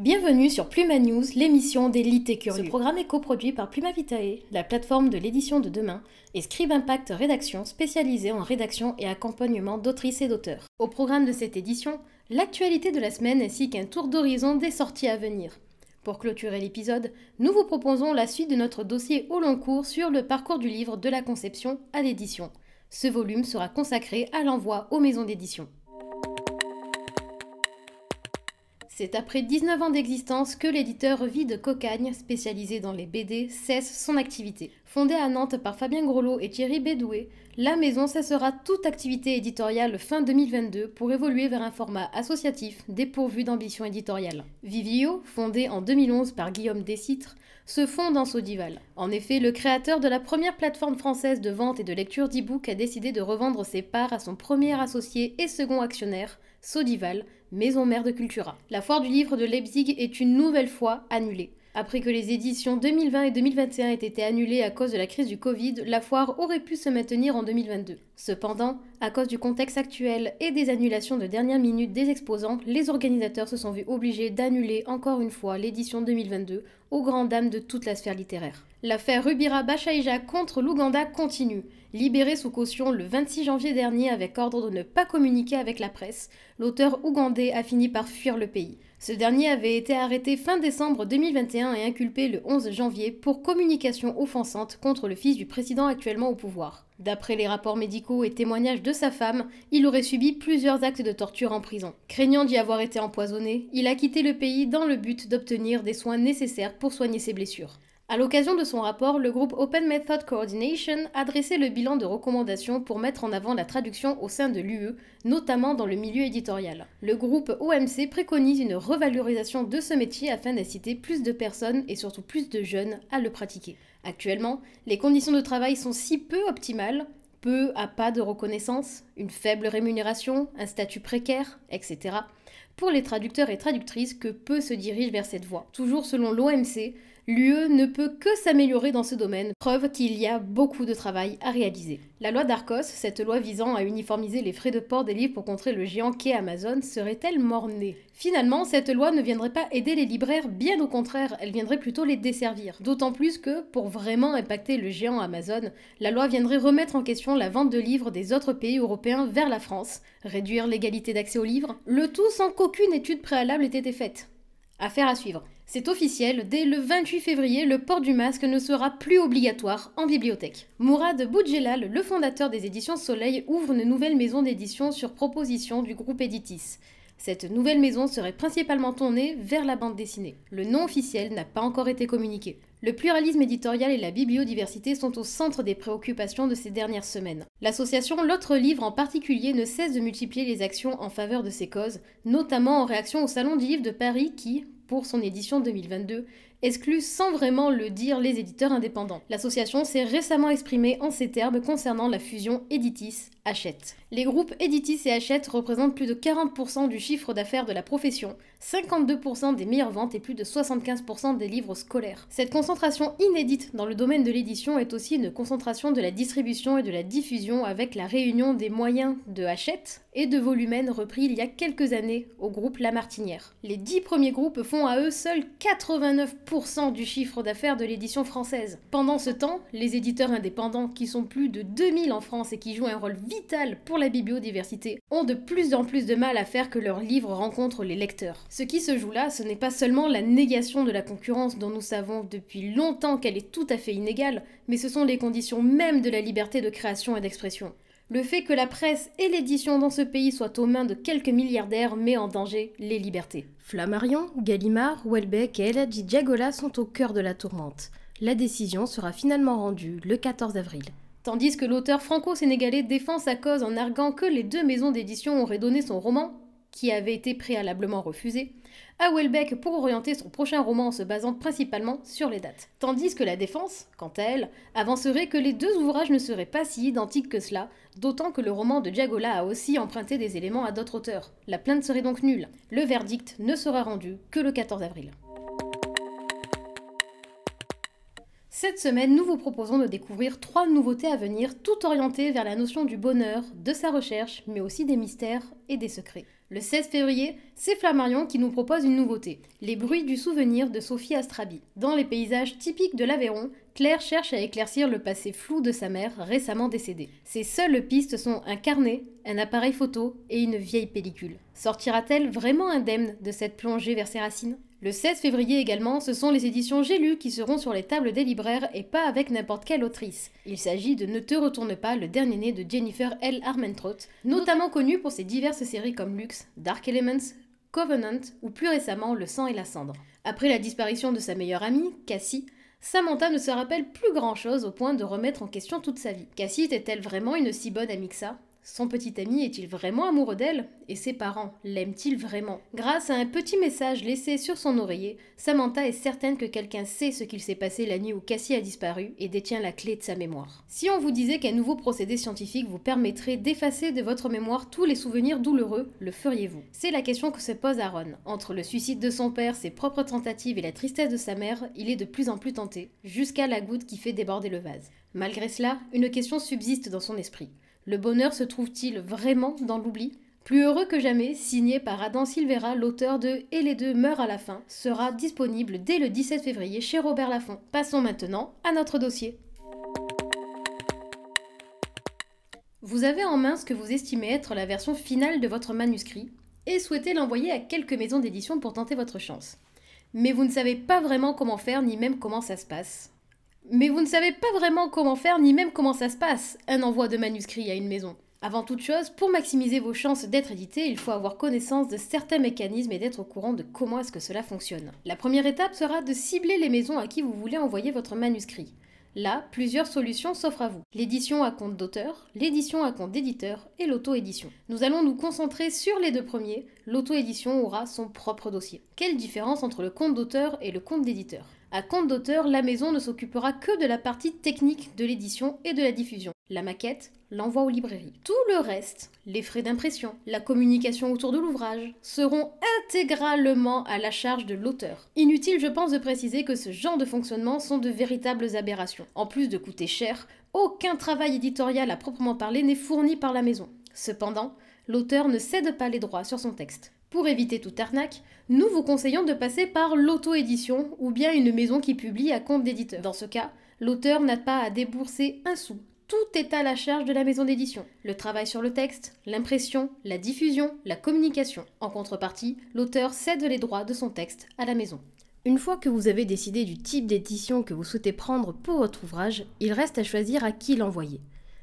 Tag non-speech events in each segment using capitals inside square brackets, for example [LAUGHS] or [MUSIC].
Bienvenue sur Pluma News, l'émission des et curieux. Ce programme est coproduit par Pluma Vitae, la plateforme de l'édition de demain, et Scribe Impact Rédaction, spécialisée en rédaction et accompagnement d'autrices et d'auteurs. Au programme de cette édition, l'actualité de la semaine ainsi qu'un tour d'horizon des sorties à venir. Pour clôturer l'épisode, nous vous proposons la suite de notre dossier au long cours sur le parcours du livre de la conception à l'édition. Ce volume sera consacré à l'envoi aux maisons d'édition. C'est après 19 ans d'existence que l'éditeur Vide Cocagne, spécialisé dans les BD, cesse son activité. Fondée à Nantes par Fabien Grolot et Thierry Bédoué, la maison cessera toute activité éditoriale fin 2022 pour évoluer vers un format associatif dépourvu d'ambition éditoriale. Vivio, fondé en 2011 par Guillaume Dessitre, se fonde en Sodival. En effet, le créateur de la première plateforme française de vente et de lecture d'e-book a décidé de revendre ses parts à son premier associé et second actionnaire, Sodival, maison mère de Cultura. La foire du livre de Leipzig est une nouvelle fois annulée. Après que les éditions 2020 et 2021 aient été annulées à cause de la crise du Covid, la foire aurait pu se maintenir en 2022. Cependant, à cause du contexte actuel et des annulations de dernière minute des exposants, les organisateurs se sont vus obligés d'annuler encore une fois l'édition 2022 aux grandes dames de toute la sphère littéraire. L'affaire Rubira Bashaija contre l'Ouganda continue. Libéré sous caution le 26 janvier dernier avec ordre de ne pas communiquer avec la presse, l'auteur ougandais a fini par fuir le pays. Ce dernier avait été arrêté fin décembre 2021 et inculpé le 11 janvier pour communication offensante contre le fils du président actuellement au pouvoir. D'après les rapports médicaux et témoignages de sa femme, il aurait subi plusieurs actes de torture en prison. Craignant d'y avoir été empoisonné, il a quitté le pays dans le but d'obtenir des soins nécessaires pour soigner ses blessures. À l'occasion de son rapport, le groupe Open Method Coordination a dressé le bilan de recommandations pour mettre en avant la traduction au sein de l'UE, notamment dans le milieu éditorial. Le groupe OMC préconise une revalorisation de ce métier afin d'inciter plus de personnes et surtout plus de jeunes à le pratiquer. Actuellement, les conditions de travail sont si peu optimales peu à pas de reconnaissance, une faible rémunération, un statut précaire, etc. Pour les traducteurs et traductrices, que peu se dirigent vers cette voie. Toujours selon l'OMC, l'UE ne peut que s'améliorer dans ce domaine, preuve qu'il y a beaucoup de travail à réaliser. La loi d'Arcos, cette loi visant à uniformiser les frais de port des livres pour contrer le géant qu'est Amazon, serait-elle mort-née Finalement, cette loi ne viendrait pas aider les libraires, bien au contraire, elle viendrait plutôt les desservir. D'autant plus que, pour vraiment impacter le géant Amazon, la loi viendrait remettre en question la vente de livres des autres pays européens vers la France, réduire l'égalité d'accès aux livres, le tout sans qu'aucune étude préalable ait été faite. Affaire à suivre. C'est officiel, dès le 28 février, le port du masque ne sera plus obligatoire en bibliothèque. Mourad Boudjelal, le fondateur des éditions Soleil, ouvre une nouvelle maison d'édition sur proposition du groupe Editis. Cette nouvelle maison serait principalement tournée vers la bande dessinée. Le nom officiel n'a pas encore été communiqué. Le pluralisme éditorial et la bibliodiversité sont au centre des préoccupations de ces dernières semaines. L'association L'autre livre en particulier ne cesse de multiplier les actions en faveur de ces causes, notamment en réaction au Salon du livre de Paris qui, pour son édition 2022, exclut sans vraiment le dire les éditeurs indépendants. L'association s'est récemment exprimée en ces termes concernant la fusion Editis-Hachette. Les groupes Editis et Hachette représentent plus de 40% du chiffre d'affaires de la profession, 52% des meilleures ventes et plus de 75% des livres scolaires. Cette concentration inédite dans le domaine de l'édition est aussi une concentration de la distribution et de la diffusion avec la réunion des moyens de Hachette et de Volumen repris il y a quelques années au groupe La Martinière. Les dix premiers groupes font à eux seuls 89% du chiffre d'affaires de l'édition française. Pendant ce temps, les éditeurs indépendants, qui sont plus de 2000 en France et qui jouent un rôle vital pour la bibliodiversité, ont de plus en plus de mal à faire que leurs livres rencontrent les lecteurs. Ce qui se joue là, ce n'est pas seulement la négation de la concurrence dont nous savons depuis longtemps qu'elle est tout à fait inégale, mais ce sont les conditions même de la liberté de création et d'expression. Le fait que la presse et l'édition dans ce pays soient aux mains de quelques milliardaires met en danger les libertés. Flammarion, Gallimard, Welbeck et Eladji Diagola sont au cœur de la tourmente. La décision sera finalement rendue le 14 avril. Tandis que l'auteur franco-sénégalais défend sa cause en arguant que les deux maisons d'édition auraient donné son roman, qui avait été préalablement refusé, à Welbeck pour orienter son prochain roman en se basant principalement sur les dates. Tandis que la défense, quant à elle, avancerait que les deux ouvrages ne seraient pas si identiques que cela, d'autant que le roman de Diagola a aussi emprunté des éléments à d'autres auteurs. La plainte serait donc nulle. Le verdict ne sera rendu que le 14 avril. Cette semaine, nous vous proposons de découvrir trois nouveautés à venir, toutes orientées vers la notion du bonheur, de sa recherche, mais aussi des mystères et des secrets. Le 16 février, c'est Flammarion qui nous propose une nouveauté, Les bruits du souvenir de Sophie Astrabi. Dans les paysages typiques de l'Aveyron, Claire cherche à éclaircir le passé flou de sa mère récemment décédée. Ses seules pistes sont un carnet, un appareil photo et une vieille pellicule. Sortira-t-elle vraiment indemne de cette plongée vers ses racines? Le 16 février également, ce sont les éditions J'ai lu qui seront sur les tables des libraires et pas avec n'importe quelle autrice. Il s'agit de Ne te retourne pas, le dernier né de Jennifer L. Armentrout, notamment connue pour ses diverses séries comme Lux, Dark Elements, Covenant ou plus récemment Le sang et la cendre. Après la disparition de sa meilleure amie, Cassie, Samantha ne se rappelle plus grand chose au point de remettre en question toute sa vie. Cassie était-elle vraiment une si bonne amie que ça? Son petit ami est-il vraiment amoureux d'elle Et ses parents l'aiment-ils vraiment? Grâce à un petit message laissé sur son oreiller, Samantha est certaine que quelqu'un sait ce qu'il s'est passé la nuit où Cassie a disparu et détient la clé de sa mémoire. Si on vous disait qu'un nouveau procédé scientifique vous permettrait d'effacer de votre mémoire tous les souvenirs douloureux, le feriez-vous? C'est la question que se pose Aaron. Entre le suicide de son père, ses propres tentatives et la tristesse de sa mère, il est de plus en plus tenté, jusqu'à la goutte qui fait déborder le vase. Malgré cela, une question subsiste dans son esprit. Le bonheur se trouve-t-il vraiment dans l'oubli? Plus heureux que jamais, signé par Adam Silvera, l'auteur de Et les deux meurent à la fin, sera disponible dès le 17 février chez Robert Laffont. Passons maintenant à notre dossier. Vous avez en main ce que vous estimez être la version finale de votre manuscrit et souhaitez l'envoyer à quelques maisons d'édition pour tenter votre chance. Mais vous ne savez pas vraiment comment faire ni même comment ça se passe. Mais vous ne savez pas vraiment comment faire ni même comment ça se passe, un envoi de manuscrit à une maison. Avant toute chose, pour maximiser vos chances d'être édité, il faut avoir connaissance de certains mécanismes et d'être au courant de comment est-ce que cela fonctionne. La première étape sera de cibler les maisons à qui vous voulez envoyer votre manuscrit. Là, plusieurs solutions s'offrent à vous. L'édition à compte d'auteur, l'édition à compte d'éditeur et l'auto-édition. Nous allons nous concentrer sur les deux premiers. L'auto-édition aura son propre dossier. Quelle différence entre le compte d'auteur et le compte d'éditeur? À compte d'auteur, la maison ne s'occupera que de la partie technique de l'édition et de la diffusion. La maquette, l'envoi aux librairies. Tout le reste, les frais d'impression, la communication autour de l'ouvrage, seront intégralement à la charge de l'auteur. Inutile, je pense, de préciser que ce genre de fonctionnement sont de véritables aberrations. En plus de coûter cher, aucun travail éditorial à proprement parler n'est fourni par la maison. Cependant, l'auteur ne cède pas les droits sur son texte. Pour éviter toute arnaque, nous vous conseillons de passer par l'auto-édition ou bien une maison qui publie à compte d'éditeur. Dans ce cas, l'auteur n'a pas à débourser un sou. Tout est à la charge de la maison d'édition. Le travail sur le texte, l'impression, la diffusion, la communication. En contrepartie, l'auteur cède les droits de son texte à la maison. Une fois que vous avez décidé du type d'édition que vous souhaitez prendre pour votre ouvrage, il reste à choisir à qui l'envoyer.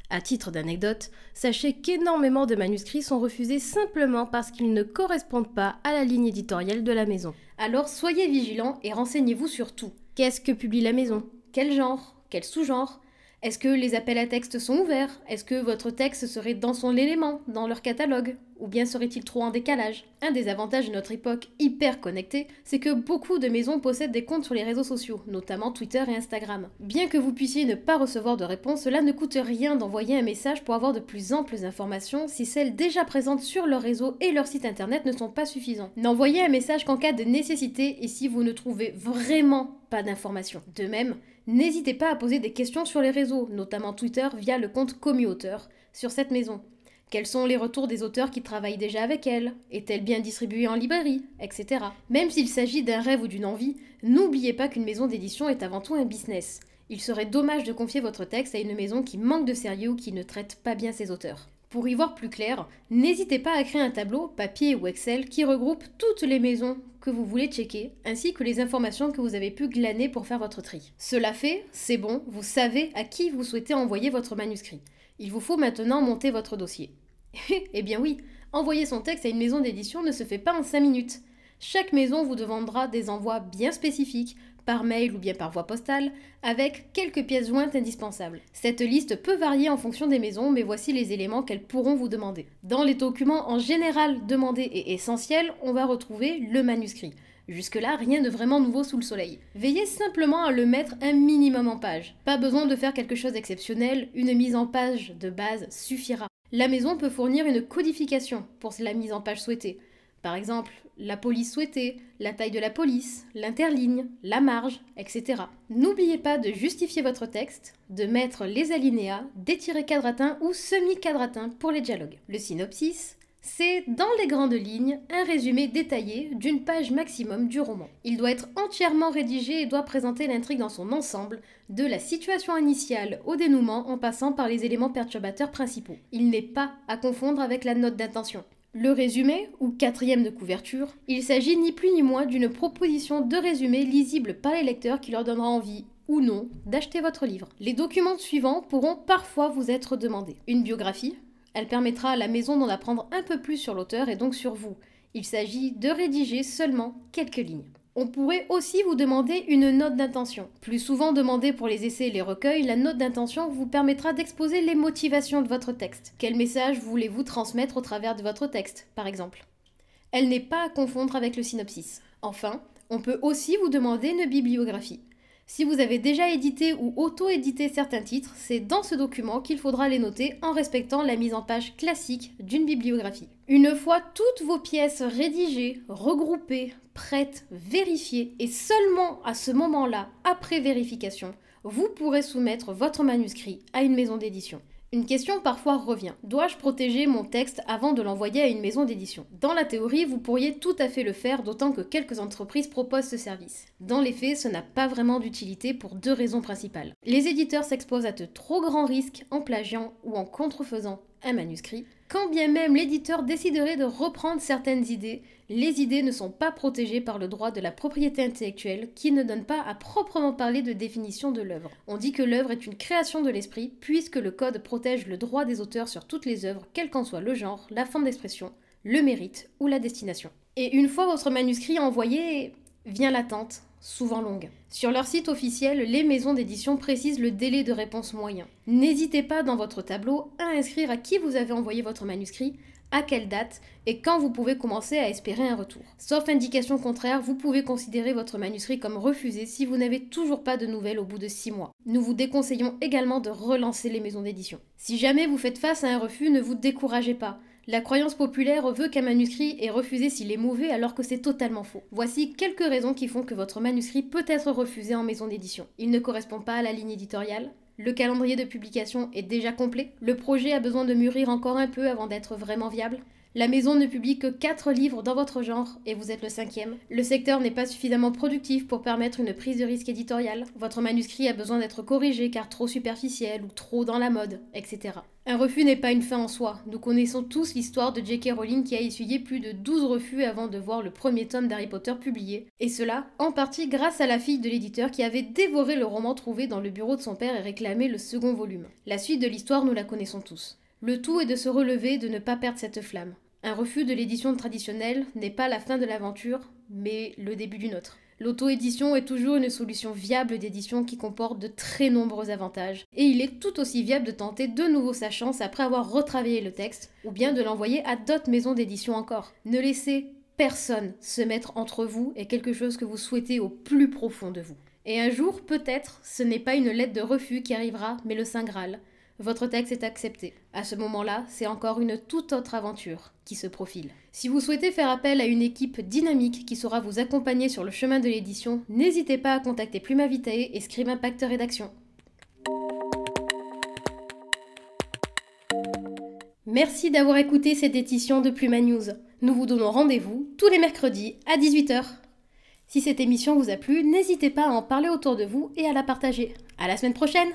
À titre d'anecdote, sachez qu'énormément de manuscrits sont refusés simplement parce qu'ils ne correspondent pas à la ligne éditoriale de la maison. Alors soyez vigilants et renseignez-vous sur tout. Qu'est-ce que publie la maison? Quel genre? Quel sous-genre? Est-ce que les appels à texte sont ouverts? Est-ce que votre texte serait dans son élément, dans leur catalogue? Ou bien serait-il trop en décalage? Un des avantages de notre époque hyper connectée, c'est que beaucoup de maisons possèdent des comptes sur les réseaux sociaux, notamment Twitter et Instagram. Bien que vous puissiez ne pas recevoir de réponse, cela ne coûte rien d'envoyer un message pour avoir de plus amples informations si celles déjà présentes sur leur réseau et leur site internet ne sont pas suffisants. N'envoyez un message qu'en cas de nécessité et si vous ne trouvez vraiment pas d'informations. De même, N'hésitez pas à poser des questions sur les réseaux, notamment Twitter via le compte Commu-Auteur, sur cette maison. Quels sont les retours des auteurs qui travaillent déjà avec elle? Est-elle bien distribuée en librairie Etc. Même s'il s'agit d'un rêve ou d'une envie, n'oubliez pas qu'une maison d'édition est avant tout un business. Il serait dommage de confier votre texte à une maison qui manque de sérieux ou qui ne traite pas bien ses auteurs. Pour y voir plus clair, n'hésitez pas à créer un tableau, papier ou Excel, qui regroupe toutes les maisons que vous voulez checker, ainsi que les informations que vous avez pu glaner pour faire votre tri. Cela fait, c'est bon, vous savez à qui vous souhaitez envoyer votre manuscrit. Il vous faut maintenant monter votre dossier. [LAUGHS] eh bien oui, envoyer son texte à une maison d'édition ne se fait pas en 5 minutes. Chaque maison vous demandera des envois bien spécifiques, par mail ou bien par voie postale, avec quelques pièces jointes indispensables. Cette liste peut varier en fonction des maisons, mais voici les éléments qu'elles pourront vous demander. Dans les documents en général demandés et essentiels, on va retrouver le manuscrit. Jusque-là, rien de vraiment nouveau sous le soleil. Veillez simplement à le mettre un minimum en page. Pas besoin de faire quelque chose d'exceptionnel, une mise en page de base suffira. La maison peut fournir une codification pour la mise en page souhaitée. Par exemple, la police souhaitée, la taille de la police, l'interligne, la marge, etc. N'oubliez pas de justifier votre texte, de mettre les alinéas, d'étirer quadratin ou semi-quadratin pour les dialogues. Le synopsis, c'est, dans les grandes lignes, un résumé détaillé d'une page maximum du roman. Il doit être entièrement rédigé et doit présenter l'intrigue dans son ensemble, de la situation initiale au dénouement en passant par les éléments perturbateurs principaux. Il n'est pas à confondre avec la note d'intention. Le résumé, ou quatrième de couverture, il s'agit ni plus ni moins d'une proposition de résumé lisible par les lecteurs qui leur donnera envie ou non d'acheter votre livre. Les documents suivants pourront parfois vous être demandés. Une biographie, elle permettra à la maison d'en apprendre un peu plus sur l'auteur et donc sur vous. Il s'agit de rédiger seulement quelques lignes. On pourrait aussi vous demander une note d'intention. Plus souvent demandée pour les essais et les recueils, la note d'intention vous permettra d'exposer les motivations de votre texte. Quel message voulez-vous transmettre au travers de votre texte, par exemple? Elle n'est pas à confondre avec le synopsis. Enfin, on peut aussi vous demander une bibliographie. Si vous avez déjà édité ou auto-édité certains titres, c'est dans ce document qu'il faudra les noter en respectant la mise en page classique d'une bibliographie. Une fois toutes vos pièces rédigées, regroupées, prêtes, vérifiées, et seulement à ce moment-là, après vérification, vous pourrez soumettre votre manuscrit à une maison d'édition. Une question parfois revient. Dois-je protéger mon texte avant de l'envoyer à une maison d'édition? Dans la théorie, vous pourriez tout à fait le faire, d'autant que quelques entreprises proposent ce service. Dans les faits, ce n'a pas vraiment d'utilité pour deux raisons principales. Les éditeurs s'exposent à de trop grands risques en plagiant ou en contrefaisant un manuscrit. Quand bien même l'éditeur déciderait de reprendre certaines idées, les idées ne sont pas protégées par le droit de la propriété intellectuelle qui ne donne pas à proprement parler de définition de l'œuvre. On dit que l'œuvre est une création de l'esprit puisque le code protège le droit des auteurs sur toutes les œuvres, quel qu'en soit le genre, la forme d'expression, le mérite ou la destination. Et une fois votre manuscrit envoyé, vient l'attente, souvent longue. Sur leur site officiel, les maisons d'édition précisent le délai de réponse moyen. N'hésitez pas dans votre tableau à inscrire à qui vous avez envoyé votre manuscrit, à quelle date et quand vous pouvez commencer à espérer un retour. Sauf indication contraire, vous pouvez considérer votre manuscrit comme refusé si vous n'avez toujours pas de nouvelles au bout de 6 mois. Nous vous déconseillons également de relancer les maisons d'édition. Si jamais vous faites face à un refus, ne vous découragez pas. La croyance populaire veut qu'un manuscrit est refusé s'il est mauvais alors que c'est totalement faux. Voici quelques raisons qui font que votre manuscrit peut être refusé en maison d'édition. Il ne correspond pas à la ligne éditoriale, le calendrier de publication est déjà complet. Le projet a besoin de mûrir encore un peu avant d'être vraiment viable. La maison ne publie que 4 livres dans votre genre et vous êtes le cinquième. Le secteur n'est pas suffisamment productif pour permettre une prise de risque éditoriale. Votre manuscrit a besoin d'être corrigé car trop superficiel ou trop dans la mode, etc. Un refus n'est pas une fin en soi. Nous connaissons tous l'histoire de J.K. Rowling qui a essuyé plus de 12 refus avant de voir le premier tome d'Harry Potter publié. Et cela, en partie grâce à la fille de l'éditeur qui avait dévoré le roman trouvé dans le bureau de son père et réclamé le second volume. La suite de l'histoire, nous la connaissons tous. Le tout est de se relever, de ne pas perdre cette flamme. Un refus de l'édition traditionnelle n'est pas la fin de l'aventure, mais le début d'une autre. L'auto-édition est toujours une solution viable d'édition qui comporte de très nombreux avantages, et il est tout aussi viable de tenter de nouveau sa chance après avoir retravaillé le texte, ou bien de l'envoyer à d'autres maisons d'édition encore. Ne laissez personne se mettre entre vous et quelque chose que vous souhaitez au plus profond de vous. Et un jour, peut-être, ce n'est pas une lettre de refus qui arrivera, mais le Saint Graal, votre texte est accepté. À ce moment-là, c'est encore une toute autre aventure qui se profile. Si vous souhaitez faire appel à une équipe dynamique qui saura vous accompagner sur le chemin de l'édition, n'hésitez pas à contacter Pluma Vitae et Scribe Impact Rédaction. Merci d'avoir écouté cette édition de Pluma News. Nous vous donnons rendez-vous tous les mercredis à 18h. Si cette émission vous a plu, n'hésitez pas à en parler autour de vous et à la partager. À la semaine prochaine!